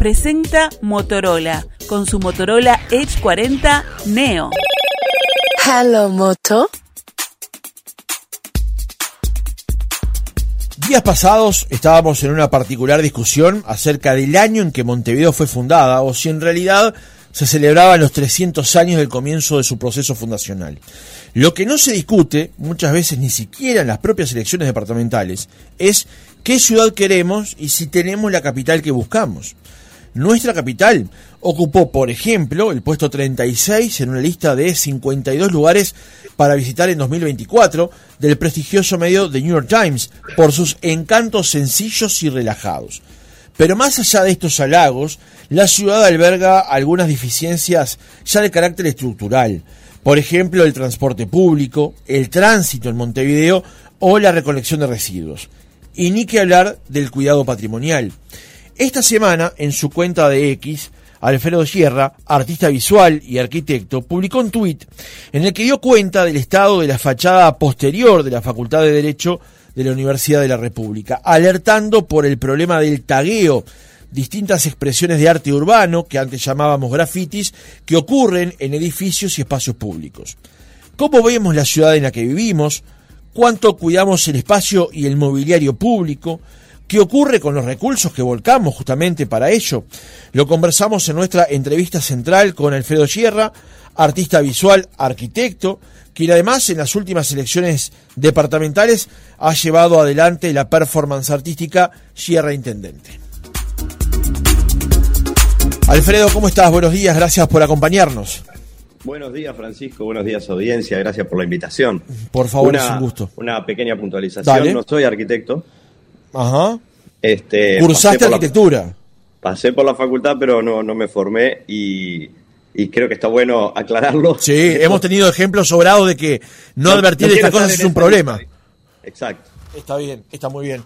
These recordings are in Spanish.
presenta Motorola con su Motorola Edge 40 Neo. Hello, Moto. Días pasados estábamos en una particular discusión acerca del año en que Montevideo fue fundada o si en realidad se celebraban los 300 años del comienzo de su proceso fundacional. Lo que no se discute, muchas veces ni siquiera en las propias elecciones departamentales, es qué ciudad queremos y si tenemos la capital que buscamos. Nuestra capital ocupó, por ejemplo, el puesto 36 en una lista de 52 lugares para visitar en 2024 del prestigioso medio The New York Times por sus encantos sencillos y relajados. Pero más allá de estos halagos, la ciudad alberga algunas deficiencias ya de carácter estructural. Por ejemplo, el transporte público, el tránsito en Montevideo o la recolección de residuos. Y ni que hablar del cuidado patrimonial. Esta semana, en su cuenta de X, Alfredo Sierra, artista visual y arquitecto, publicó un tuit en el que dio cuenta del estado de la fachada posterior de la Facultad de Derecho de la Universidad de la República, alertando por el problema del tagueo, distintas expresiones de arte urbano, que antes llamábamos grafitis, que ocurren en edificios y espacios públicos. ¿Cómo vemos la ciudad en la que vivimos? ¿Cuánto cuidamos el espacio y el mobiliario público? ¿Qué ocurre con los recursos que volcamos justamente para ello? Lo conversamos en nuestra entrevista central con Alfredo Sierra, artista visual, arquitecto, quien además en las últimas elecciones departamentales ha llevado adelante la performance artística Sierra Intendente. Alfredo, ¿cómo estás? Buenos días, gracias por acompañarnos. Buenos días, Francisco. Buenos días, audiencia. Gracias por la invitación. Por favor, una, es un gusto. Una pequeña puntualización. No soy arquitecto. Ajá. Este, ¿Cursaste arquitectura? La, pasé por la facultad, pero no, no me formé y, y creo que está bueno aclararlo. Sí, hemos tenido ejemplos sobrados de que no, advertir estas cosas es un problema. Exacto. Está bien, está muy bien.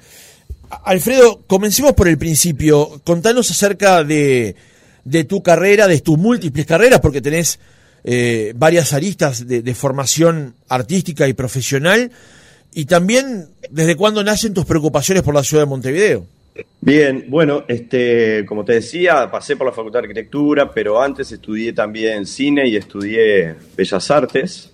Alfredo, comencemos por el principio. Contanos acerca de, de tu carrera, de tus múltiples carreras, porque tenés eh, varias aristas de, de, formación artística y profesional, y también desde cuándo nacen tus preocupaciones por la ciudad de Montevideo. Bien, bueno, este, como te decía, pasé por la Facultad de Arquitectura, pero antes estudié también cine y estudié Bellas Artes.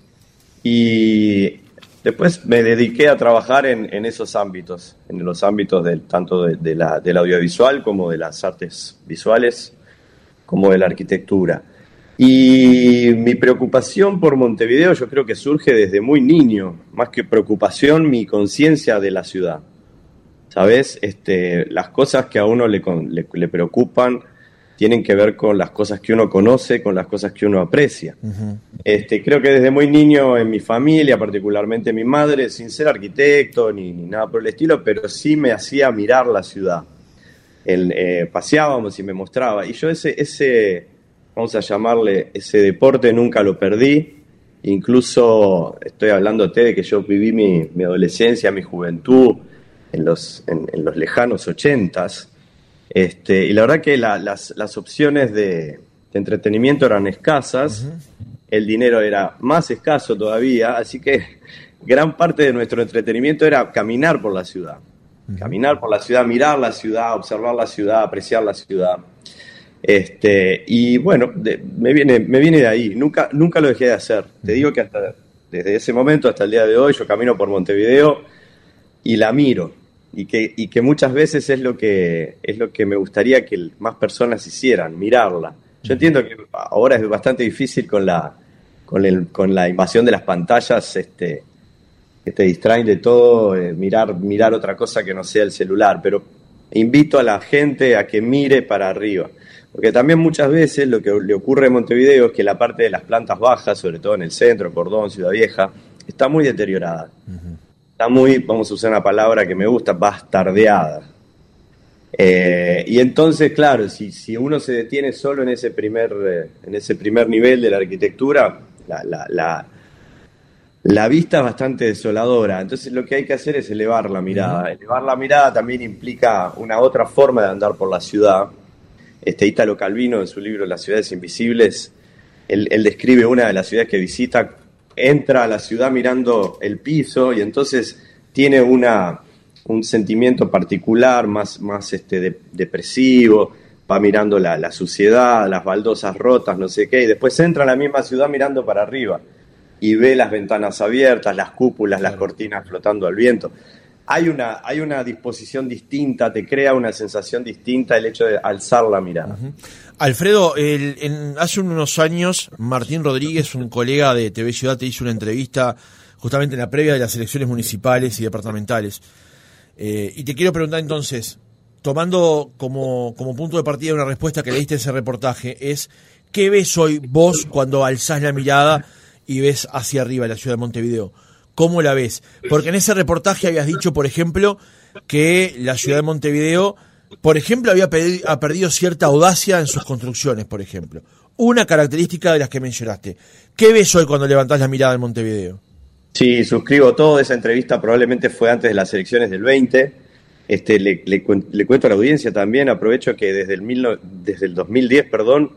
Y después me dediqué a trabajar en, esos ámbitos, en los ámbitos del, tanto de, de la, del audiovisual como de las artes visuales, como de la arquitectura. Y mi preocupación por Montevideo yo creo que surge desde muy niño, más que preocupación, mi conciencia de la ciudad. ¿Sabes? Este, las cosas que a uno le, le, le, preocupan tienen que ver con las cosas que uno conoce, con las cosas que uno aprecia. Uh -huh. este, creo que desde muy niño en mi familia, particularmente mi madre, sin ser arquitecto ni, ni nada por el estilo, pero sí me hacía mirar la ciudad. El, eh, paseábamos y me mostraba. Y yo ese, ese, vamos a llamarle, ese deporte nunca lo perdí. Incluso estoy hablándote de que yo viví mi, mi adolescencia, mi juventud en los, en, en los lejanos ochentas. Este, y la verdad que la, las, las, opciones de, de, entretenimiento eran escasas, uh -huh. el dinero era más escaso todavía, así que gran parte de nuestro entretenimiento era caminar por la ciudad. Uh -huh. Caminar por la ciudad, mirar la ciudad, observar la ciudad, apreciar la ciudad. Este, y bueno, de, me, viene, me viene de ahí, nunca, nunca lo dejé de hacer. Te digo que hasta desde ese momento hasta el día de hoy yo camino por Montevideo y la miro y que, y que muchas veces es lo que es lo que me gustaría que más personas hicieran, mirarla. Yo entiendo que ahora es bastante difícil con la con, el, con la invasión de las pantallas este, que te distraen de todo, eh, mirar, mirar otra cosa que no sea el celular, pero invito a la gente a que mire para arriba. Porque también muchas veces lo que le ocurre en Montevideo es que la parte de las plantas bajas, sobre todo en el centro, Cordón, Ciudad Vieja, está muy deteriorada. Uh -huh está muy, vamos a usar una palabra que me gusta, bastardeada. Eh, y entonces, claro, si, si, uno se detiene solo en ese primer, eh, en ese primer nivel de la arquitectura, la, la, la, la, vista es bastante desoladora. Entonces lo que hay que hacer es elevar la mirada. Uh -huh. Elevar la mirada también implica una otra forma de andar por la ciudad. Este Italo Calvino, en su libro Las ciudades invisibles, él, él describe una de las ciudades que visita entra a la ciudad mirando el piso y entonces tiene una, un sentimiento particular, más, más este, de, depresivo, va mirando la, la, suciedad, las baldosas rotas, no sé qué, y después entra a la misma ciudad mirando para arriba y ve las ventanas abiertas, las cúpulas, las cortinas flotando al viento. Hay una, hay una disposición distinta, te crea una sensación distinta el hecho de alzar la mirada. Alfredo, el, en, hace unos años Martín Rodríguez, un colega de TV Ciudad, te hizo una entrevista justamente en la previa de las elecciones municipales y departamentales. Eh, y te quiero preguntar entonces, tomando como, como punto de partida una respuesta que leíste en ese reportaje, es ¿qué ves hoy vos cuando alzás la mirada y ves hacia arriba la ciudad de Montevideo? ¿Cómo la ves? Porque en ese reportaje habías dicho, por ejemplo, que la ciudad de Montevideo, por ejemplo, había ha perdido cierta audacia en sus construcciones, por ejemplo. Una característica de las que mencionaste. ¿Qué ves hoy cuando levantás la mirada en Montevideo? Sí, suscribo todo. Esa entrevista probablemente fue antes de las elecciones del 20 este, le, le, cuento a la audiencia también, aprovecho que desde el, desde el 2010, perdón,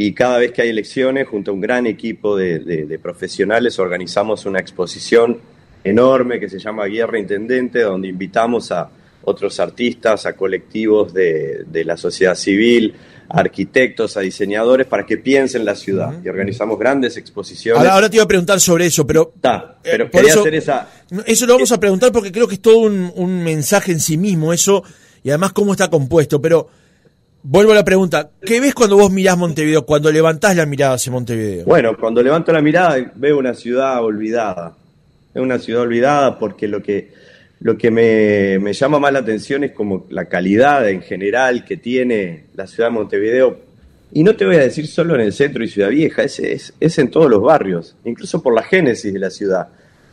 y cada vez que hay elecciones, junto a un gran equipo de, profesionales, organizamos una exposición enorme que se llama Guerra Intendente, donde invitamos a otros artistas, a colectivos de, la sociedad civil, a arquitectos, a diseñadores, para que piensen la ciudad. Y organizamos grandes exposiciones. Ahora, te iba a preguntar sobre eso, pero... pero eh, quería hacer esa... Eso lo vamos a preguntar porque creo que es todo un, mensaje en sí mismo, eso, y además cómo está compuesto, pero... Vuelvo a la pregunta, ¿qué ves cuando vos mirás Montevideo, cuando levantás la mirada hacia Montevideo? Bueno, cuando levanto la mirada veo una ciudad olvidada. Es una ciudad olvidada porque lo que lo que me, llama más la atención es como la calidad en general que tiene la ciudad de Montevideo. Y no te voy a decir solo en el centro y Ciudad Vieja, es, es, es en todos los barrios, incluso por la génesis de la ciudad.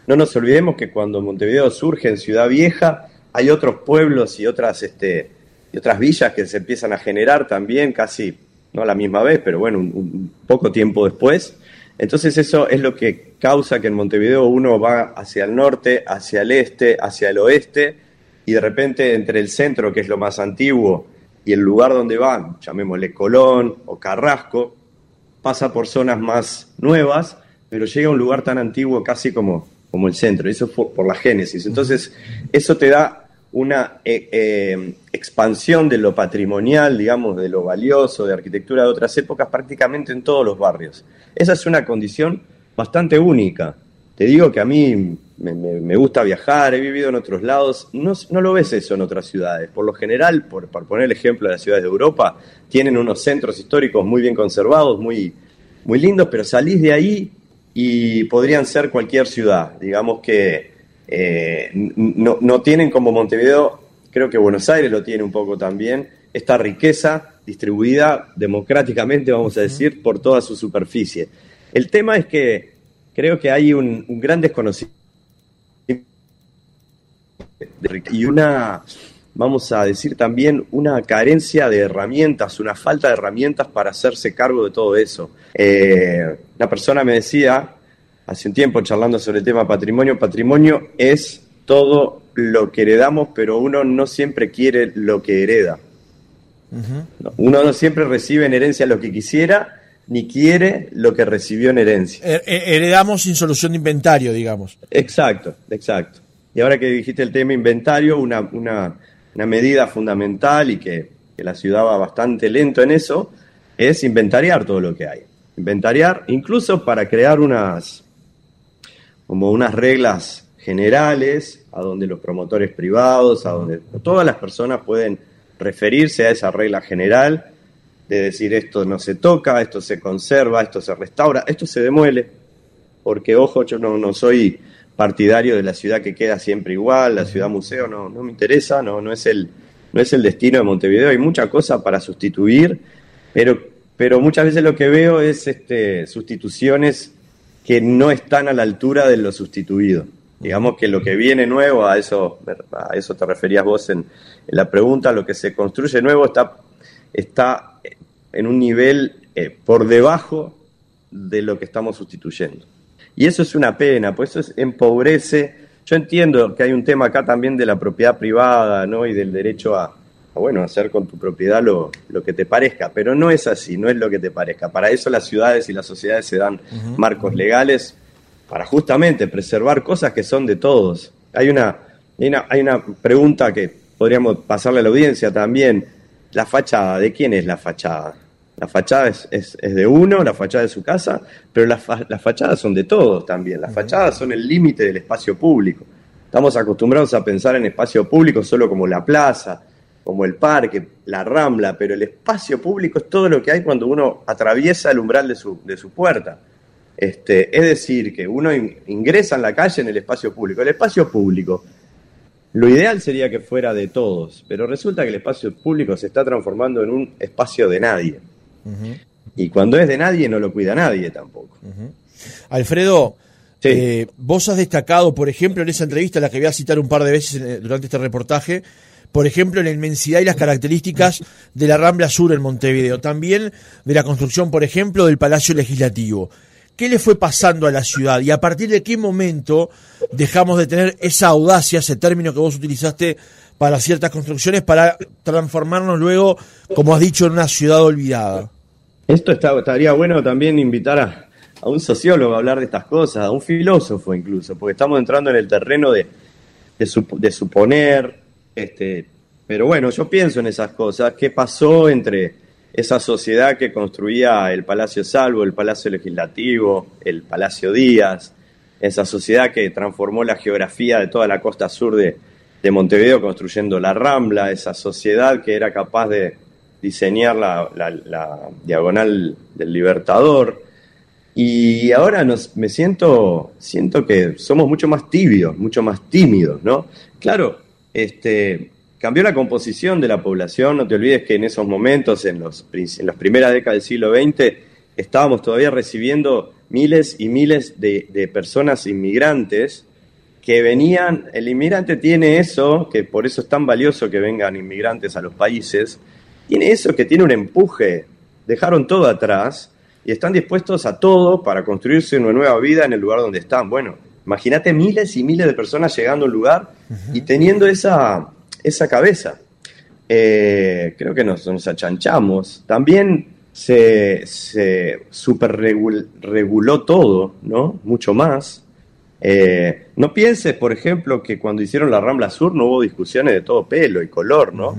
No nos olvidemos que cuando Montevideo surge en Ciudad Vieja, hay otros pueblos y otras, este, y otras villas que se empiezan a generar también, casi no a la misma vez, pero bueno, un poco tiempo después. Entonces eso es lo que causa que en Montevideo uno va hacia el norte, hacia el este, hacia el oeste, y de repente entre el centro, que es lo más antiguo, y el lugar donde va, llamémosle Colón o Carrasco, pasa por zonas más nuevas, pero llega a un lugar tan antiguo casi como, como el centro. Eso fue por la génesis. Entonces, eso te da una eh, eh, expansión de lo patrimonial, digamos, de lo valioso, de arquitectura de otras épocas, prácticamente en todos los barrios. Esa es una condición bastante única. Te digo que a mí me, gusta viajar, he vivido en otros lados, no, no, lo ves eso en otras ciudades. Por lo general, por, poner el ejemplo de las ciudades de Europa, tienen unos centros históricos muy bien conservados, muy, muy lindos, pero salís de ahí y podrían ser cualquier ciudad. Digamos que eh, no, no tienen como Montevideo, creo que Buenos Aires lo tiene un poco también, esta riqueza distribuida democráticamente, vamos a decir, por toda su superficie. El tema es que creo que hay un, gran desconocimiento y una, vamos a decir también, una carencia de herramientas, una falta de herramientas para hacerse cargo de todo eso. Eh, una persona me decía, hace un tiempo charlando sobre el tema patrimonio, patrimonio es todo lo que heredamos, pero uno no siempre quiere lo que hereda. Uno no siempre recibe en herencia lo que quisiera, ni quiere lo que recibió en herencia. Heredamos sin solución de inventario, digamos. Exacto, exacto. Y ahora que dijiste el tema inventario, una, una, una medida fundamental y que, que la ciudad va bastante lento en eso, es inventariar todo lo que hay. Inventariar, incluso para crear unas, como unas reglas generales a donde los promotores privados, a donde todas las personas pueden referirse a esa regla general de decir esto no se toca, esto se conserva, esto se restaura, esto se demuele, porque ojo, yo no, soy partidario de la ciudad que queda siempre igual, la ciudad museo no, no me interesa, no, no, es el, no es el destino de Montevideo, hay mucha cosa para sustituir, pero, pero muchas veces lo que veo es este, sustituciones que no están a la altura de lo sustituido. Digamos que lo que viene nuevo, a eso, a eso te referías vos en, la pregunta, lo que se construye nuevo está, está en un nivel eh, por debajo de lo que estamos sustituyendo. Y eso es una pena, pues eso empobrece. Yo entiendo que hay un tema acá también de la propiedad privada ¿no? y del derecho a, bueno, hacer con tu propiedad lo, lo, que te parezca, pero no es así, no es lo que te parezca. Para eso las ciudades y las sociedades se dan marcos legales para justamente preservar cosas que son de todos. Hay una, hay una, pregunta que podríamos pasarle a la audiencia también. la fachada, ¿de quién es la fachada? La fachada es, es, de uno, la fachada de su casa, pero las, las fachadas son de todos también. Las fachadas son el límite del espacio público. Estamos acostumbrados a pensar en espacio público solo como la plaza, como el parque, la rambla, pero el espacio público es todo lo que hay cuando uno atraviesa el umbral de su, de su puerta. Este, es decir, que uno ingresa en la calle en el espacio público. El espacio público, lo ideal sería que fuera de todos, pero resulta que el espacio público se está transformando en un espacio de nadie. Y cuando es de nadie no lo cuida nadie tampoco. Alfredo, eh, vos has destacado, por ejemplo, en esa entrevista, la que voy a citar un par de veces eh, durante este reportaje, por ejemplo, en la inmensidad y las características de la Rambla Sur en Montevideo, también de la construcción, por ejemplo, del Palacio Legislativo. ¿Qué le fue pasando a la ciudad y a partir de qué momento dejamos de tener esa audacia, ese término que vos utilizaste para ciertas construcciones, para transformarnos luego, como has dicho, en una ciudad olvidada? Esto estaría bueno también invitar a, un sociólogo a hablar de estas cosas, a un filósofo incluso, porque estamos entrando en el terreno de, de suponer, este, pero bueno, yo pienso en esas cosas. ¿Qué pasó entre esa sociedad que construía el Palacio Salvo, el Palacio Legislativo, el Palacio Díaz, esa sociedad que transformó la geografía de toda la costa sur de, Montevideo construyendo la Rambla, esa sociedad que era capaz de diseñar la, diagonal del Libertador. Y ahora nos, me siento, siento que somos mucho más tibios, mucho más tímidos, ¿no? Claro, este, cambió la composición de la población. No te olvides que en esos momentos, en, los, las primeras décadas del siglo XX, estábamos todavía recibiendo miles y miles de, personas inmigrantes que venían, el inmigrante tiene eso, que por eso es tan valioso que vengan inmigrantes a los países, tiene eso que tiene un empuje, dejaron todo atrás y están dispuestos a todo para construirse una nueva vida en el lugar donde están. Bueno, Imagínate miles y miles de personas llegando a un lugar y teniendo esa, esa cabeza. Eh, creo que nos, nos, achanchamos. También se, se superreguló todo, ¿no? Mucho más. Eh, no pienses, por ejemplo, que cuando hicieron la Rambla Sur no hubo discusiones de todo pelo y color, ¿no?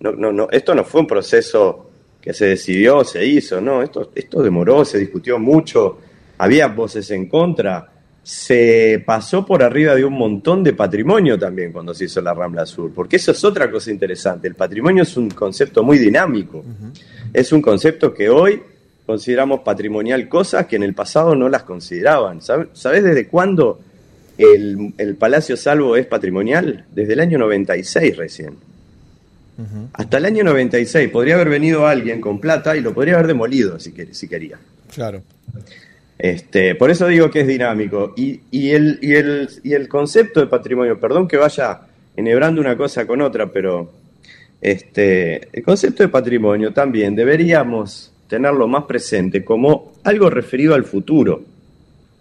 no, no, no esto no fue un proceso que se decidió, se hizo, ¿no? Esto, esto demoró, se discutió mucho, había voces en contra se pasó por arriba de un montón de patrimonio también cuando se hizo la Rambla Sur, porque eso es otra cosa interesante. El patrimonio es un concepto muy dinámico, es un concepto que hoy consideramos patrimonial cosas que en el pasado no las consideraban. ¿Sabes desde cuándo el, Palacio Salvo es patrimonial? Desde el año 96 recién. Hasta el año 96 podría haber venido alguien con plata y lo podría haber demolido si, si quería. Claro. Este, por eso digo que es dinámico. Y, el, y, el, y el concepto de patrimonio, perdón que vaya enhebrando una cosa con otra, pero este, el concepto de patrimonio también deberíamos tenerlo más presente como algo referido al futuro.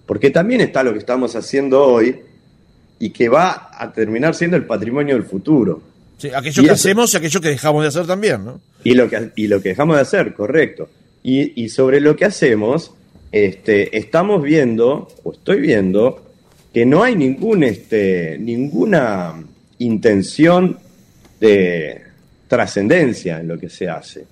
Porque también está lo que estamos haciendo hoy y que va a terminar siendo el patrimonio del futuro. Sí, aquello que hacemos y aquello que dejamos de hacer también, ¿no? Y lo que, y lo que dejamos de hacer, correcto. Y, y sobre lo que hacemos, este, estamos viendo, o estoy viendo, que no hay este, ninguna intención de trascendencia en lo que se hace.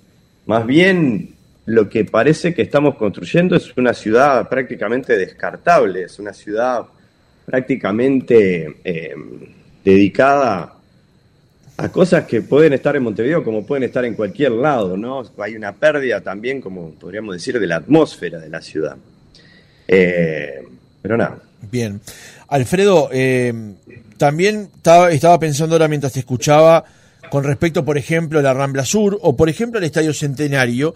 Más bien, lo que parece que estamos construyendo es una ciudad prácticamente descartable, es una ciudad prácticamente eh, dedicada a cosas que pueden estar en Montevideo como pueden estar en cualquier lado, ¿no? Hay una pérdida también, como podríamos decir, de la atmósfera de la ciudad. Eh, pero nada. Bien. Alfredo, eh, también estaba, estaba pensando ahora mientras te escuchaba con respecto, por ejemplo, a la Rambla Sur o, por ejemplo, al Estadio Centenario,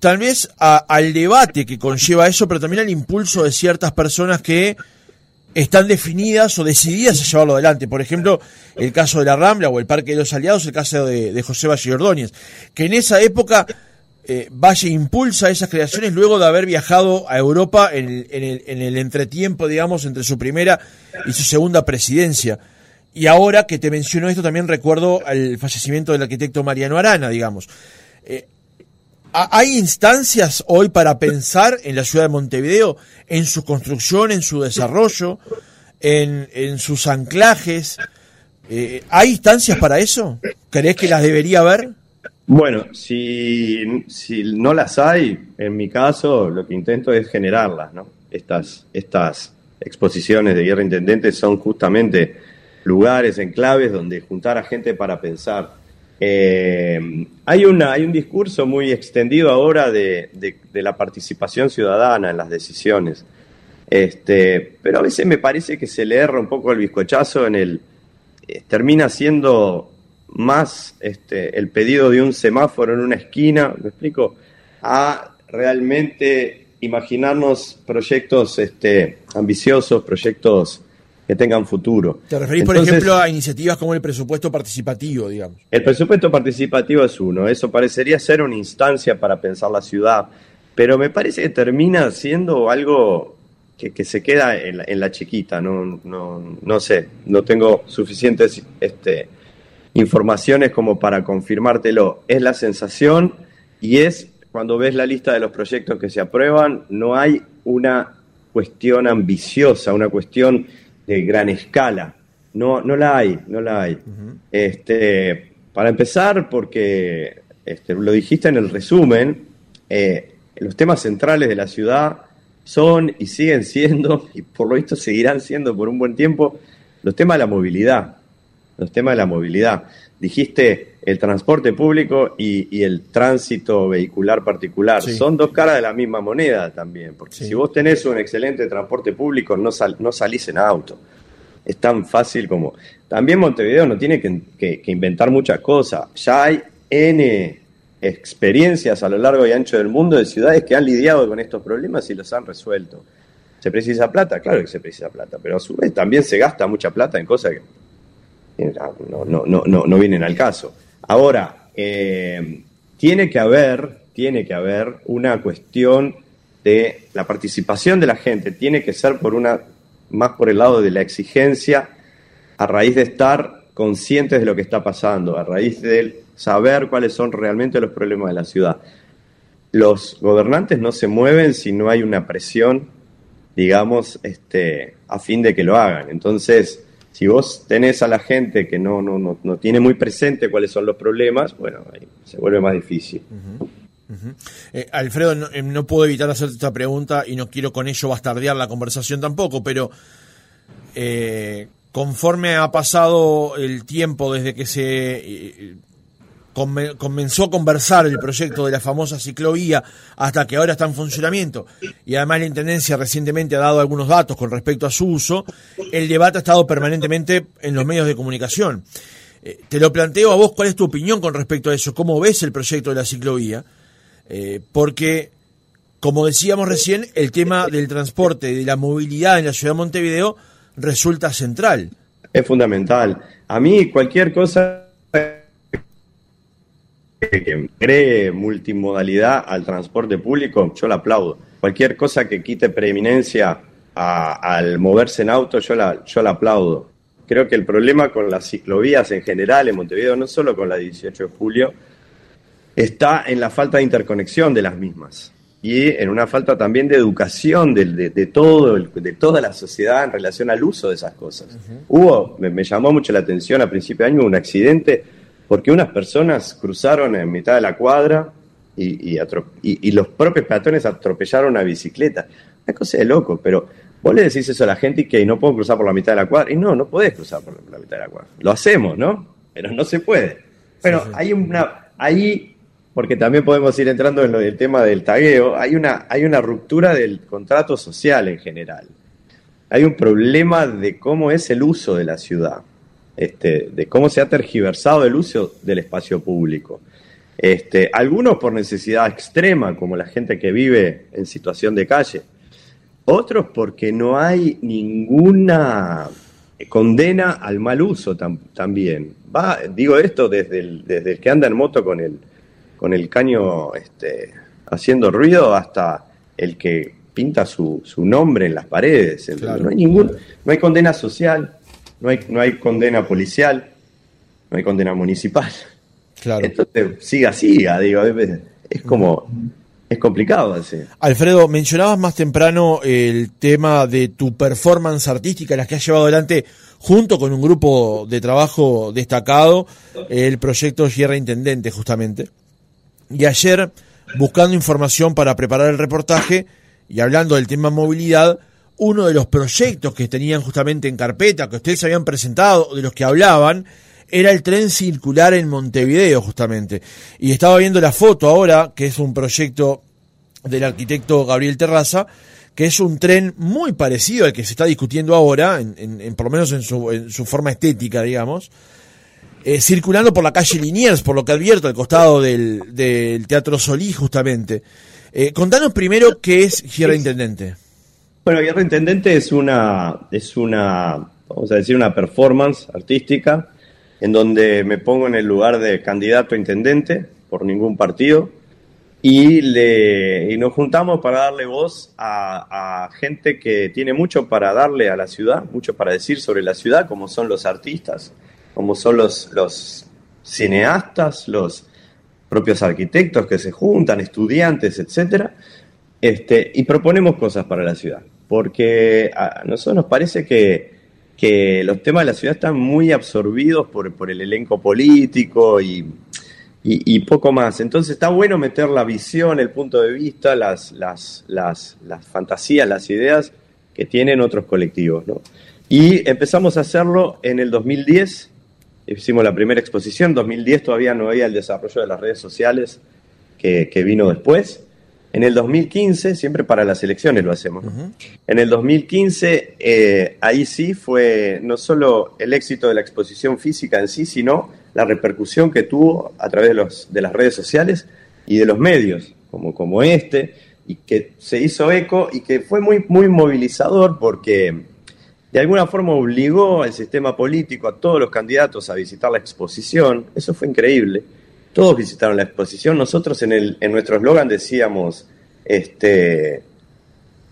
tal vez al debate que conlleva eso, pero también al impulso de ciertas personas que están definidas o decididas a llevarlo adelante. Por ejemplo, el caso de la Rambla o el Parque de los Aliados, el caso de, José Valle Ordóñez, que en esa época eh, Valle impulsa esas creaciones luego de haber viajado a Europa en el entretiempo, digamos, entre su primera y su segunda presidencia. Y ahora que te menciono esto, también recuerdo el fallecimiento del arquitecto Mariano Arana, digamos. Eh, ¿Hay instancias hoy para pensar en la ciudad de Montevideo, en su construcción, en su desarrollo, en, sus anclajes? Eh, ¿Hay instancias para eso? ¿Crees que las debería haber? Bueno, si, si no las hay, en mi caso, lo que intento es generarlas, ¿no? Estas, estas exposiciones de guerra intendente son justamente lugares, enclaves donde juntar a gente para pensar. Eh, hay, una, hay un discurso muy extendido ahora de, la participación ciudadana en las decisiones, este, pero a veces me parece que se le erra un poco el bizcochazo en el... Eh, termina siendo más este, el pedido de un semáforo en una esquina, ¿me explico? A realmente imaginarnos proyectos este, ambiciosos, proyectos que tengan futuro. ¿Te referís, por ejemplo, a iniciativas como el presupuesto participativo, digamos? El presupuesto participativo es uno, eso parecería ser una instancia para pensar la ciudad, pero me parece que termina siendo algo que, se queda en la, chiquita, no, no, no sé, no tengo suficientes este, informaciones como para confirmártelo. Es la sensación y es cuando ves la lista de los proyectos que se aprueban, no hay una cuestión ambiciosa, una cuestión de gran escala. No, no la hay, no la hay. este, para empezar, porque este, lo dijiste en el resumen, eh, los temas centrales de la ciudad son y siguen siendo, y por lo visto seguirán siendo por un buen tiempo, los temas de la movilidad los temas de la movilidad. Dijiste el transporte público y, el tránsito vehicular particular. Son dos caras de la misma moneda también, porque si vos tenés un excelente transporte público, no, no salís en auto. Es tan fácil como... También Montevideo no tiene que, inventar muchas cosas. Ya hay N experiencias a lo largo y ancho del mundo de ciudades que han lidiado con estos problemas y los han resuelto. ¿Se precisa plata? Claro que se precisa plata, pero a su vez también se gasta mucha plata en cosas que no, no, no, no, vienen al caso. Ahora, eh, tiene que haber, tiene que haber una cuestión de la participación de la gente, tiene que ser por una, más por el lado de la exigencia, a raíz de estar conscientes de lo que está pasando, a raíz de saber cuáles son realmente los problemas de la ciudad. Los gobernantes no se mueven si no hay una presión, digamos, este, a fin de que lo hagan. Entonces, si vos tenés a la gente que no, no, no, no tiene muy presente cuáles son los problemas, bueno, ahí se vuelve más difícil. Eh, Alfredo, eh, no, puedo evitar hacerte esta pregunta y no quiero con ello bastardear la conversación tampoco, pero eh, conforme ha pasado el tiempo desde que se comenzó a conversar el proyecto de la famosa ciclovía hasta que ahora está en funcionamiento y además la Intendencia recientemente ha dado algunos datos con respecto a su uso, el debate ha estado permanentemente en los medios de comunicación. Eh, te lo planteo a vos, ¿cuál es tu opinión con respecto a eso? ¿Cómo ves el proyecto de la ciclovía? Eh, porque, como decíamos recién, el tema del transporte, de la movilidad en la ciudad de Montevideo resulta central. Es fundamental. A mí cualquier cosa que cree multimodalidad al transporte público, yo la aplaudo. Cualquier cosa que quite preeminencia al moverse en auto, yo la, yo la aplaudo. Creo que el problema con las ciclovías en general en Montevideo, no solo con la 18 de julio, está en la falta de interconexión de las mismas y en una falta también de educación de, de, todo, de toda la sociedad en relación al uso de esas cosas. Hubo, me, me, llamó mucho la atención a principio de año un accidente porque unas personas cruzaron en mitad de la cuadra y, y, los propios peatones atropellaron una bicicleta. Una cosa de loco, pero vos le decís eso a la gente y que no puedo cruzar por la mitad de la cuadra. Y no, no podés cruzar por la mitad de la cuadra. Lo hacemos, ¿no? Pero no se puede. Bueno, hay una. Ahí, porque también podemos ir entrando en lo del tema del tagueo, hay una, hay una ruptura del contrato social en general. Hay un problema de cómo es el uso de la ciudad. Este, de cómo se ha tergiversado el uso del espacio público. Este, algunos por necesidad extrema, como la gente que vive en situación de calle. Otros porque no hay ninguna condena al mal uso también. Va, digo esto desde el, desde el que anda en moto con el, con el caño este, haciendo ruido hasta el que pinta su, su nombre en las paredes. No hay ningún, no hay condena social, no hay, no hay condena policial, no hay condena municipal. Claro. Entonces, siga, siga, digo, es como, es complicado así. Alfredo, mencionabas más temprano el tema de tu performance artística, las que has llevado adelante junto con un grupo de trabajo destacado, el proyecto Sierra Intendente, justamente. Y ayer, buscando información para preparar el reportaje y hablando del tema movilidad, uno de los proyectos que tenían justamente en carpeta, que ustedes habían presentado, de los que hablaban, era el tren circular en Montevideo, justamente. Y estaba viendo la foto ahora, que es un proyecto del arquitecto Gabriel Terraza, que es un tren muy parecido al que se está discutiendo ahora, en, por lo menos en su, forma estética, digamos, eh, circulando por la calle Liniers, por lo que advierto, al costado del, Teatro Solí, justamente. Eh, contanos primero qué es Guerra Intendente. Bueno, Guerra Intendente es una, es una, vamos a decir, una performance artística en donde me pongo en el lugar de candidato a intendente por ningún partido y, le, y nos juntamos para darle voz a, gente que tiene mucho para darle a la ciudad, mucho para decir sobre la ciudad, como son los artistas, como son los, los cineastas, los propios arquitectos que se juntan, estudiantes, etcétera, este, y proponemos cosas para la ciudad, porque a nosotros nos parece que que los temas de la ciudad están muy absorbidos por, por el elenco político y, y, poco más. Entonces está bueno meter la visión, el punto de vista, las, las, las, fantasías, las ideas que tienen otros colectivos. ¿no? Y empezamos a hacerlo en el 2010, hicimos la primera exposición, 2010 todavía no había el desarrollo de las redes sociales que vino después. En el 2015, siempre para las elecciones lo hacemos, en el 2015 eh, ahí sí fue no solo el éxito de la exposición física en sí, sino la repercusión que tuvo a través de, los, de las redes sociales y de los medios, como, como este, y que se hizo eco y que fue muy, muy movilizador porque de alguna forma obligó al sistema político, a todos los candidatos a visitar la exposición, eso fue increíble todos visitaron la exposición. Nosotros en, el, en nuestro eslogan decíamos, este,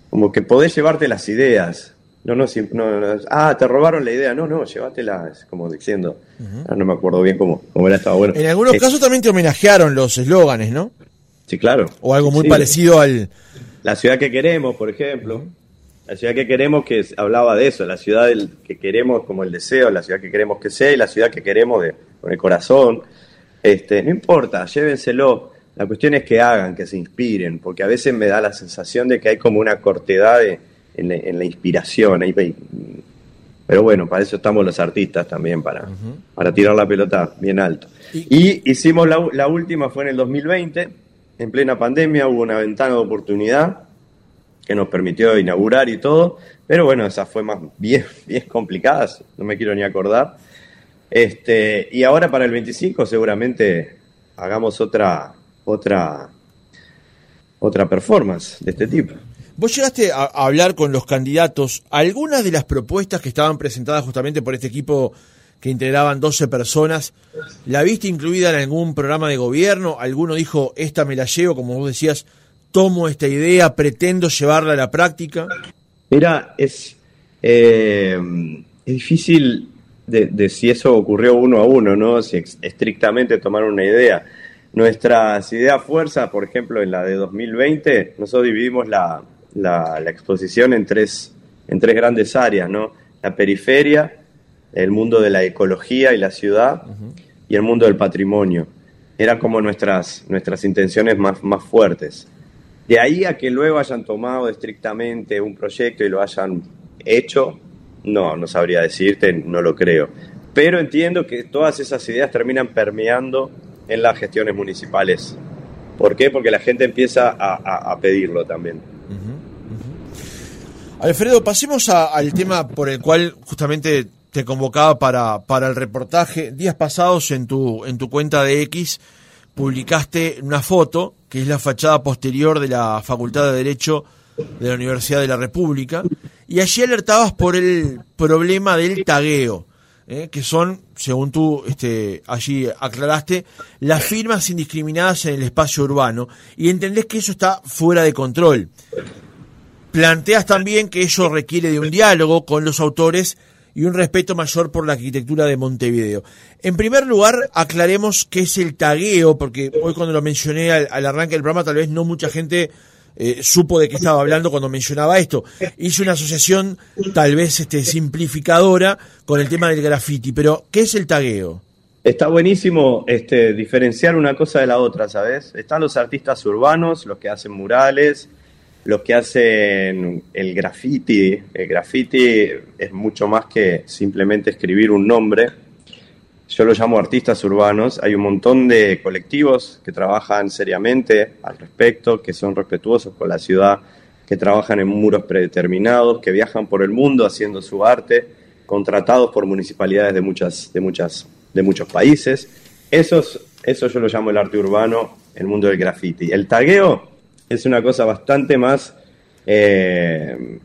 como que podés llevarte las ideas. No, no, no, ah, te robaron la idea. No, no, llévatelas, como diciendo. Ah, no me acuerdo bien cómo, cómo era, estaba bueno. En algunos casos también te homenajearon los eslóganes, ¿no? Sí, claro. O algo muy parecido al... La ciudad que queremos, por ejemplo. La ciudad que queremos que hablaba de eso, la ciudad que queremos como el deseo, la ciudad que queremos que sea y la ciudad que queremos de, con el corazón. Este, no importa, llévenselo. La cuestión es que hagan, que se inspiren, porque a veces me da la sensación de que hay como una cortedad en, la, inspiración. pero bueno, para eso estamos los artistas también, para, para tirar la pelota bien alto. Y hicimos la, la, última, fue en el 2020, en plena pandemia, hubo una ventana de oportunidad que nos permitió inaugurar y todo, pero bueno, esa fue más bien, bien complicada, no me quiero ni acordar. Este, y ahora para el 25 seguramente hagamos otra, otra, otra performance de este tipo. Vos llegaste a, hablar con los candidatos. Algunas de las propuestas que estaban presentadas justamente por este equipo que integraban 12 personas, ¿la viste incluida en algún programa de gobierno? ¿Alguno dijo, esta me la llevo, como vos decías, tomo esta idea, pretendo llevarla a la práctica? Mira, es, eh, es difícil de, si eso ocurrió uno a uno, ¿no? Si estrictamente tomar una idea. Nuestras ideas fuerza, por ejemplo, en la de 2020, nosotros dividimos la, la, exposición en tres, en tres grandes áreas, ¿no? La periferia, el mundo de la ecología y la ciudad, y el mundo del patrimonio. Eran como nuestras, nuestras intenciones más, más fuertes. De ahí a que luego hayan tomado estrictamente un proyecto y lo hayan hecho, no, no sabría decirte, no lo creo. Pero entiendo que todas esas ideas terminan permeando en las gestiones municipales. ¿Por qué? Porque la gente empieza a, pedirlo también. Alfredo, pasemos al tema por el cual justamente te convocaba para, para el reportaje. Días pasados en tu, en tu cuenta de X publicaste una foto, que es la fachada posterior de la Facultad de Derecho de la Universidad de la República, y allí alertabas por el problema del tagueo, ¿eh? que son, según tú este, allí aclaraste, las firmas indiscriminadas en el espacio urbano, y entendés que eso está fuera de control. Planteas también que ello requiere de un diálogo con los autores y un respeto mayor por la arquitectura de Montevideo. En primer lugar, aclaremos qué es el tagueo, porque hoy cuando lo mencioné al, al arranque del programa tal vez no mucha gente eh, supo de qué estaba hablando cuando mencionaba esto. Hizo una asociación tal vez este, simplificadora con el tema del graffiti, pero ¿qué es el tagueo? Está buenísimo este, diferenciar una cosa de la otra, ¿sabes? Están los artistas urbanos, los que hacen murales, los que hacen el graffiti. El graffiti es mucho más que simplemente escribir un nombre. Yo lo llamo artistas urbanos. Hay un montón de colectivos que trabajan seriamente al respecto, que son respetuosos con la ciudad, que trabajan en muros predeterminados, que viajan por el mundo haciendo su arte, contratados por municipalidades de muchas, de muchas de muchos países. Eso, eso yo lo llamo el arte urbano, el mundo del graffiti. El tagueo es una cosa bastante más eh,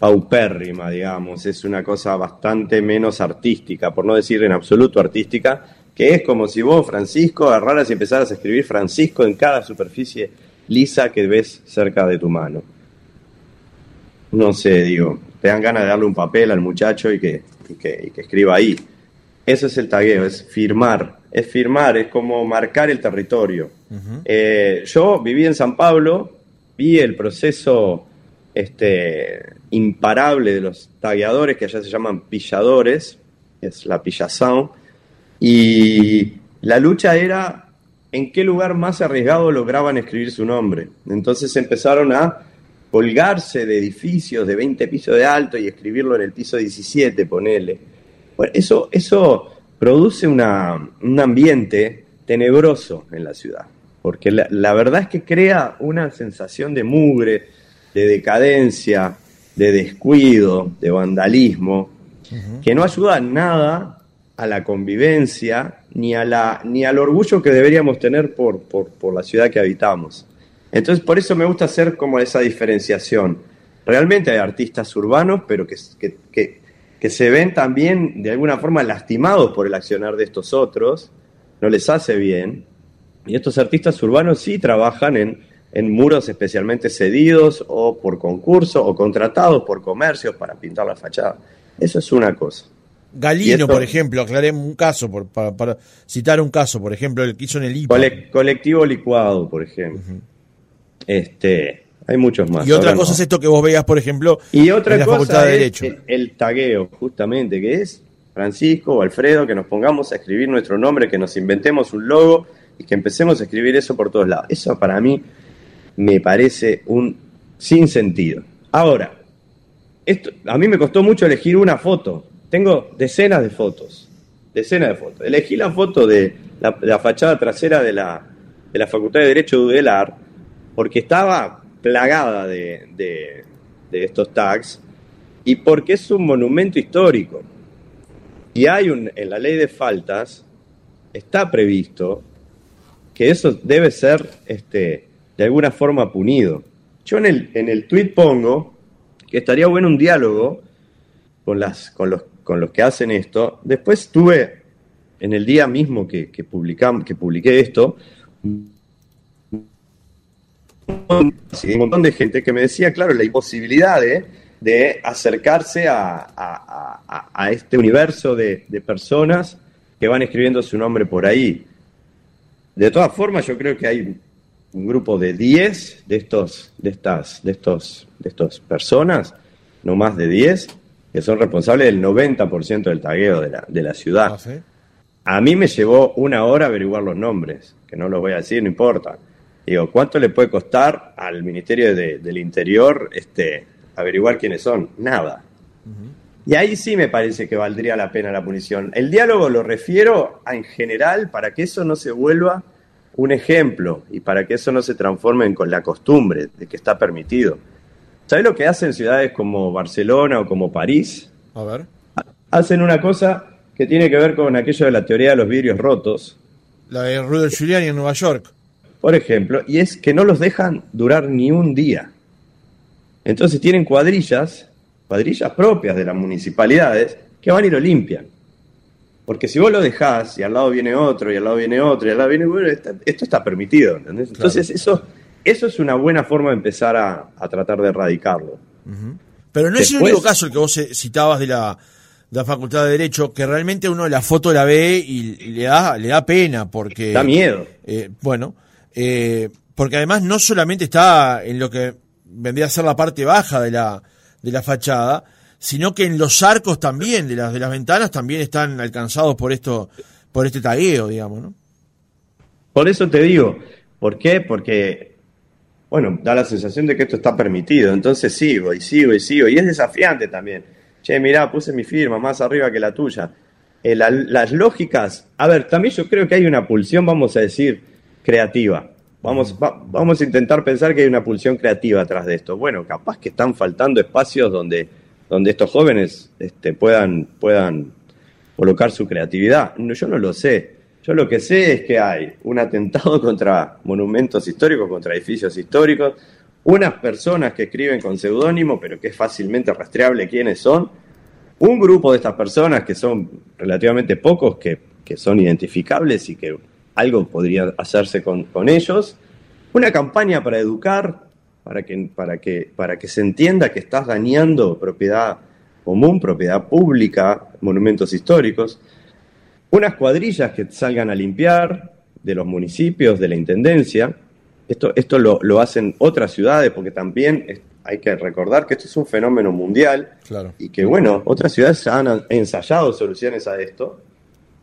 paupérrima, digamos, es una cosa bastante menos artística, por no decir en absoluto artística, que es como si vos, Francisco, agarraras y empezaras a escribir Francisco en cada superficie lisa que ves cerca de tu mano. No sé, digo, te dan ganas de darle un papel al muchacho y que, y que escriba ahí. Eso es el tagueo, es firmar. Es firmar, es como marcar el territorio. Eh, yo viví en San Pablo, vi el proceso este, imparable de los tagueadores, que allá se llaman pilladores, es la pillación, y la lucha era en qué lugar más arriesgado lograban escribir su nombre. Entonces empezaron a colgarse de edificios de 20 pisos de alto y escribirlo en el piso 17, ponele eso, eso produce un ambiente tenebroso en la ciudad, porque la, verdad es que crea una sensación de mugre, de decadencia, de descuido, de vandalismo, que no ayuda en nada a la convivencia ni, a la, ni al orgullo que deberíamos tener por, por, la ciudad que habitamos. Entonces, por eso me gusta hacer como esa diferenciación. Realmente hay artistas urbanos, pero que, que, que se ven también de alguna forma lastimados por el accionar de estos otros, no les hace bien. Y estos artistas urbanos sí trabajan en, en muros especialmente cedidos o por concurso o contratados por comercios para pintar la fachada. Eso es una cosa. Galino, por ejemplo, aclaré un caso, por, para, citar un caso, por ejemplo, el que hizo en el IPA. colectivo licuado, por ejemplo. Este, hay muchos más. Y otra cosa es esto que vos veas, por ejemplo, y otra en la Facultad de Derecho. El, tagueo, justamente, que es Francisco o Alfredo, que nos pongamos a escribir nuestro nombre, que nos inventemos un logo y que empecemos a escribir eso por todos lados. Eso para mí me parece un sinsentido. Ahora, esto, a mí me costó mucho elegir una foto. Tengo decenas de fotos. Decenas de fotos. Elegí la foto de la, fachada trasera de la, de la Facultad de Derecho de Udelar porque estaba plagada de, estos tags y porque es un monumento histórico. Y hay un, en la ley de faltas, está previsto que eso debe ser este, de alguna forma punido. Yo en el, en el tweet pongo que estaría bueno un diálogo con, las, con, los, con los que hacen esto. Después tuve, en el día mismo que, que, que publiqué esto, un montón de gente que me decía, claro, la imposibilidad de, acercarse a, este universo de, personas que van escribiendo su nombre por ahí. De todas formas, yo creo que hay un grupo de 10 de estos, de estas, de estos, de estas personas, no más de 10, que son responsables del 90% del tagueo de la, de la ciudad. Ah, a mí me llevó una hora averiguar los nombres, que no los voy a decir, no importa. Digo, ¿cuánto le puede costar al Ministerio del Interior este, averiguar quiénes son? Nada. Y ahí sí me parece que valdría la pena la punición. El diálogo lo refiero a, en general para que eso no se vuelva un ejemplo y para que eso no se transforme en con la costumbre de que está permitido. ¿Sabes lo que hacen ciudades como Barcelona o como París? A ver. Hacen una cosa que tiene que ver con aquello de la teoría de los vidrios rotos. La de Rudolf Giuliani en Nueva York por ejemplo, y es que no los dejan durar ni un día. Entonces tienen cuadrillas, cuadrillas propias de las municipalidades, que van y lo limpian. Porque si vos lo dejás y al lado viene otro, y al lado viene otro, y al lado viene bueno, esto está permitido, ¿entendés? Entonces eso, eso es una buena forma de empezar a, tratar de erradicarlo. Pero no es el único caso el que vos citabas de la, la Facultad de Derecho, que realmente uno la foto la ve y, le, da, le da pena, porque... Da miedo. Eh, bueno, eh, porque además no solamente está en lo que vendría a ser la parte baja de la, de la fachada, sino que en los arcos también de las de las ventanas también están alcanzados por esto por este tagueo, digamos, ¿no? Por eso te digo, ¿por qué? Porque bueno, da la sensación de que esto está permitido, entonces sigo y sigo y sigo y es desafiante también. Che, mirá, puse mi firma más arriba que la tuya. Eh, las lógicas, a ver, también yo creo que hay una pulsión, vamos a decir, creativa. Vamos, vamos a intentar pensar que hay una pulsión creativa atrás de esto. Bueno, capaz que están faltando espacios donde, donde estos jóvenes este, puedan, puedan colocar su creatividad. No, yo no lo sé. Yo lo que sé es que hay un atentado contra monumentos históricos, contra edificios históricos, unas personas que escriben con seudónimo, pero que es fácilmente rastreable quiénes son, un grupo de estas personas que son relativamente pocos, que, que son identificables y que algo podría hacerse con, ellos. Una campaña para educar, para que, para, que, para que se entienda que estás dañando propiedad común, propiedad pública, monumentos históricos. Unas cuadrillas que salgan a limpiar de los municipios, de la intendencia. Esto, esto lo, lo hacen otras ciudades porque también hay que recordar que esto es un fenómeno mundial claro. y que, bueno, otras ciudades han ensayado soluciones a esto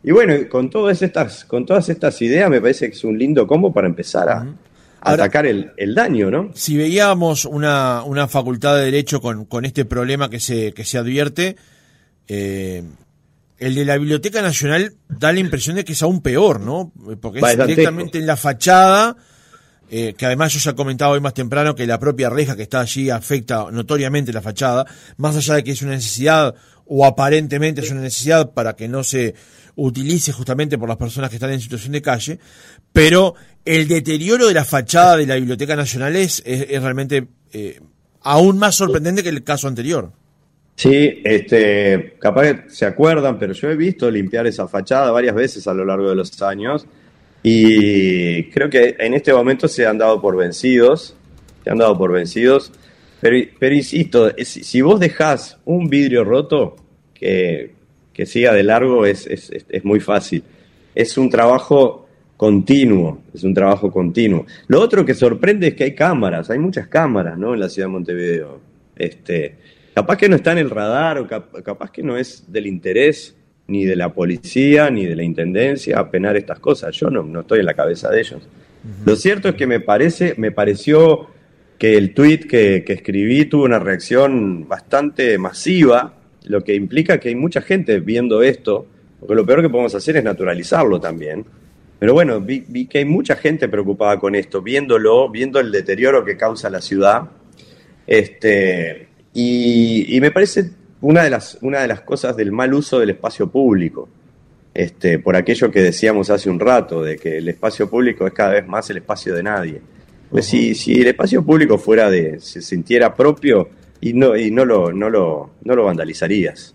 y bueno, con todas estas, con todas estas ideas me parece que es un lindo combo para empezar a, atacar el, daño, ¿no? Si veíamos una, una facultad de derecho con, con este problema que se, que se advierte, eh, el de la Biblioteca Nacional da la impresión de que es aún peor, ¿no? Porque es directamente en la fachada, eh, que además yo ya comentaba hoy más temprano que la propia reja que está allí afecta notoriamente la fachada, más allá de que es una necesidad o aparentemente es una necesidad para que no se utilice justamente por las personas que están en situación de calle, pero el deterioro de la fachada de la Biblioteca Nacional es, realmente eh, aún más sorprendente que el caso anterior. Sí, este, capaz que se acuerdan, pero yo he visto limpiar esa fachada varias veces a lo largo de los años y creo que en este momento se han dado por vencidos, se han dado por vencidos, pero, insisto, si vos dejás un vidrio roto, que que siga de largo es, es, muy fácil. Es un trabajo continuo, es un trabajo continuo. Lo otro que sorprende es que hay cámaras, hay muchas cámaras ¿no? en la ciudad de Montevideo. Este, capaz que no está en el radar o capaz que no es del interés ni de la policía ni de la intendencia apenar estas cosas. Yo no, no estoy en la cabeza de ellos. Lo cierto es que me parece, me pareció que el tweet que, que escribí tuvo una reacción bastante masiva lo que implica que hay mucha gente viendo esto, porque lo peor que podemos hacer es naturalizarlo también. Pero bueno, vi, que hay mucha gente preocupada con esto, viéndolo, viendo el deterioro que causa la ciudad. Este, y, me parece una de, las, una de las cosas del mal uso del espacio público. Este, por aquello que decíamos hace un rato, de que el espacio público es cada vez más el espacio de nadie. Pues si, si el espacio público fuera de, se sintiera propio, y no, y no, lo, no, lo, no lo vandalizarías.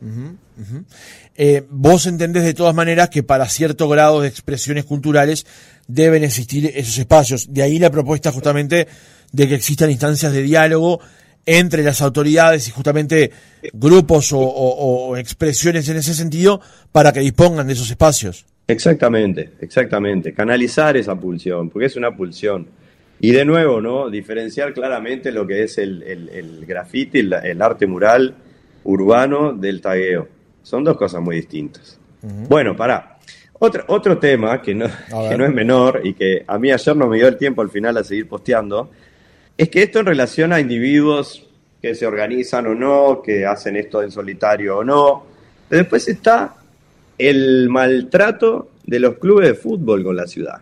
Eh, vos entendés de todas maneras que para cierto grado de expresiones culturales deben existir esos espacios. De ahí la propuesta justamente de que existan instancias de diálogo entre las autoridades y justamente grupos o expresiones en ese sentido para que dispongan de esos espacios. Exactamente, exactamente. Canalizar esa pulsión, porque es una pulsión y de nuevo, ¿no? Diferenciar claramente lo que es el, el, el graffiti, el, arte mural urbano del tagueo. Son dos cosas muy distintas. Bueno, para Otro, otro tema que no, que no es menor y que a mí ayer no me dio el tiempo al final a seguir posteando, es que esto en relación a individuos que se organizan o no, que hacen esto en solitario o no, pero después está el maltrato de los clubes de fútbol con la ciudad.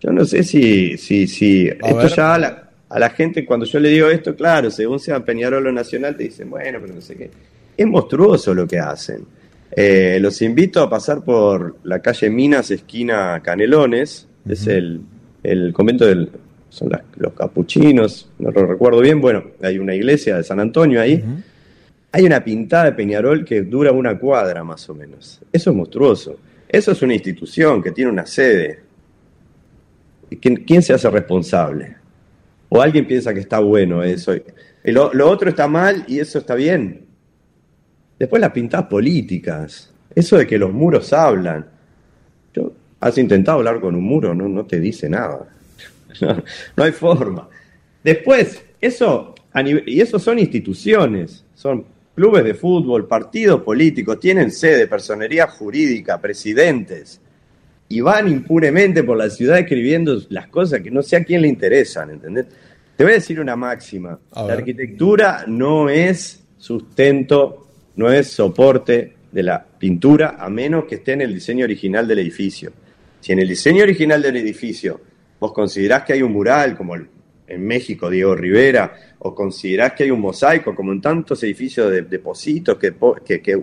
Yo no sé si, si, si esto ya a la, a la, gente, cuando yo le digo esto, claro, según sea Peñarol o Nacional, te dicen, bueno, pero no sé qué. Es monstruoso lo que hacen. Eh, los invito a pasar por la calle Minas, esquina Canelones, es el, el convento del, son los capuchinos, no lo recuerdo bien, bueno, hay una iglesia de San Antonio ahí. Hay una pintada de Peñarol que dura una cuadra más o menos. Eso es monstruoso. Eso es una institución que tiene una sede. ¿quién, se hace responsable? O alguien piensa que está bueno eso. Lo, lo otro está mal y eso está bien. Después las pintas políticas. Eso de que los muros hablan. Yo, has intentado hablar con un muro, no, no te dice nada. No, hay forma. Después, eso, y eso son instituciones, son clubes de fútbol, partidos políticos, tienen sede, personería jurídica, presidentes, y van impunemente por la ciudad escribiendo las cosas que no sé a quién le interesan, ¿entendés? Te voy a decir una máxima. La arquitectura no es sustento, no es soporte de la pintura, a menos que esté en el diseño original del edificio. Si en el diseño original del edificio vos considerás que hay un mural, como en México Diego Rivera, o considerás que hay un mosaico, como en tantos edificios de depositos, que, que,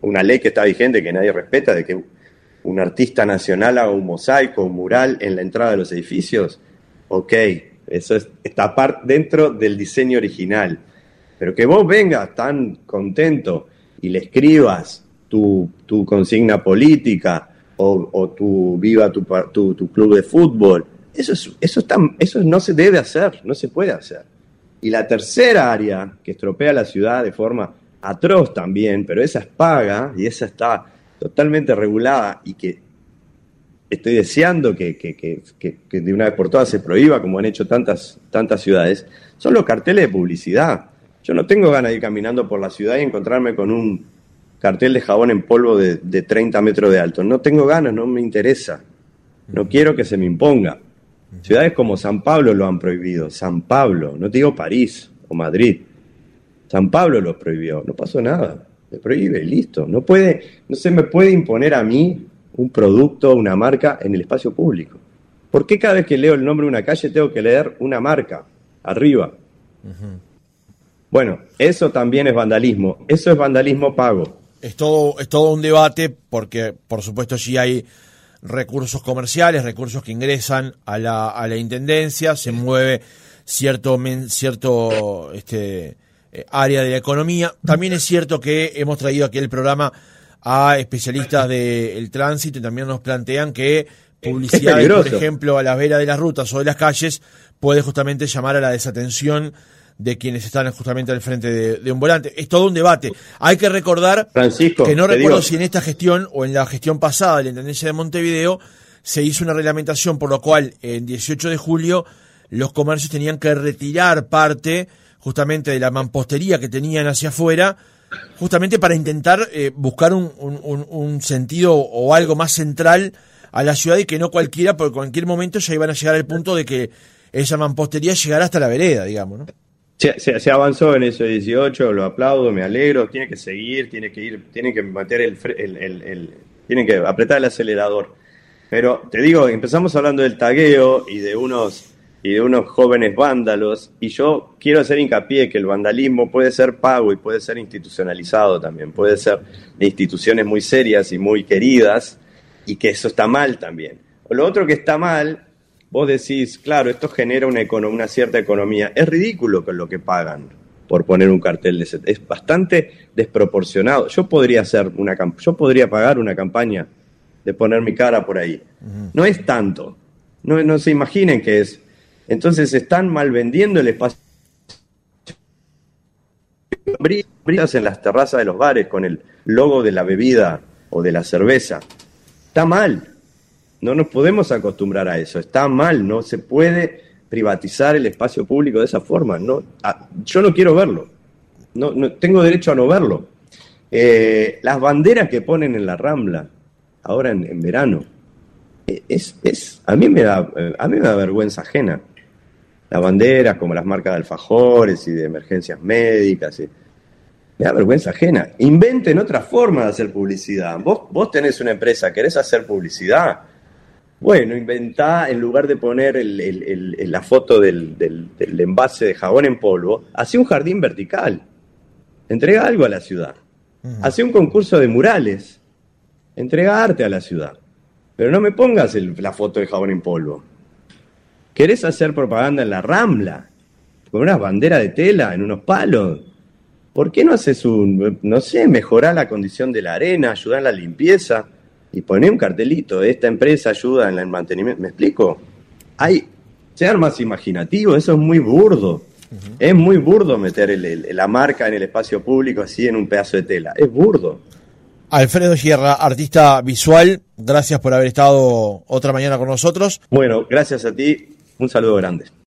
una ley que está vigente que nadie respeta, de que un artista nacional haga un mosaico, un mural en la entrada de los edificios, ok, eso está dentro del diseño original. Pero que vos vengas tan contento y le escribas tu, consigna política o, tu viva tu, tu, club de fútbol, eso, eso, está, eso no se debe hacer, no se puede hacer. Y la tercera área que estropea la ciudad de forma atroz también, pero esa es paga y esa está totalmente regulada y que estoy deseando que, que, de una vez por todas se prohíba, como han hecho tantas, tantas ciudades, son los carteles de publicidad. Yo no tengo ganas de ir caminando por la ciudad y encontrarme con un cartel de jabón en polvo de, de 30 metros de alto. No tengo ganas, no me interesa. No quiero que se me imponga. Ciudades como San Pablo lo han prohibido. San Pablo, no te digo París o Madrid. San Pablo lo prohibió. No pasó nada. Me prohíbe, listo. No puede, no se me puede imponer a mí un producto, una marca en el espacio público. ¿Por qué cada vez que leo el nombre de una calle tengo que leer una marca arriba? Bueno, eso también es vandalismo. Eso es vandalismo pago. Es todo, es todo un debate porque, por supuesto, allí hay recursos comerciales, recursos que ingresan a la, a la intendencia, se mueve cierto, cierto este, eh, área de la economía. También es cierto que hemos traído aquí el programa a especialistas del tránsito y también nos plantean que publicidad, por ejemplo, a la vera de las rutas o de las calles puede justamente llamar a la desatención de quienes están justamente al frente de, un volante. Es todo un debate. Hay que recordar que no recuerdo si en esta gestión o en la gestión pasada de la Intendencia de Montevideo se hizo una reglamentación por lo cual en 18 de julio los comercios tenían que retirar parte justamente de la mampostería que tenían hacia afuera justamente para intentar eh, buscar un, un, sentido o algo más central a la ciudad y que no cualquiera, porque en cualquier momento ya iban a llegar al punto de que esa mampostería llegara hasta la vereda, digamos, ¿no? Se, avanzó en eso 18, lo aplaudo, me alegro, tiene que seguir, tiene que ir, tiene que meter el, tiene que apretar el acelerador. Pero te digo, empezamos hablando del tagueo y de unos y de unos jóvenes vándalos, y yo quiero hacer hincapié que el vandalismo puede ser pago y puede ser institucionalizado también, puede ser de instituciones muy serias y muy queridas, y que eso está mal también. Lo otro que está mal, vos decís, claro, esto genera una, una cierta economía, es ridículo con lo que pagan por poner un cartel de ese, es bastante desproporcionado. Yo podría hacer una yo podría pagar una campaña de poner mi cara por ahí. No es tanto. No, no se imaginen que es entonces están mal vendiendo el espacio. Brillas en las terrazas de los bares con el logo de la bebida o de la cerveza. Está mal. No nos podemos acostumbrar a eso. Está mal. No se puede privatizar el espacio público de esa forma. No, ah, yo no quiero verlo. No, no, tengo derecho a no verlo. Eh, las banderas que ponen en la Rambla, ahora en, verano, eh, es, es, a, mí me da, eh, a mí me da vergüenza ajena las banderas como las marcas de alfajores y de emergencias médicas. Y... Me da vergüenza ajena. Inventen otra forma de hacer publicidad. Vos, vos tenés una empresa, querés hacer publicidad. Bueno, inventá, en lugar de poner la foto del, envase de jabón en polvo, hacé un jardín vertical. Entrega algo a la ciudad. Hacé un concurso de murales. Entrega arte a la ciudad. Pero no me pongas la foto de jabón en polvo. ¿Querés hacer propaganda en la Rambla? Con una bandera de tela, en unos palos. ¿Por qué no haces un, no sé, mejorar la condición de la arena, ayudar en la limpieza y poner un cartelito, esta empresa ayuda en el mantenimiento? ¿Me explico? Hay, ser más imaginativo, eso es muy burdo. Es muy burdo meter la marca en el espacio público así en un pedazo de tela. Es burdo. Alfredo Sierra, artista visual, gracias por haber estado otra mañana con nosotros. Bueno, gracias a ti un saludo grande.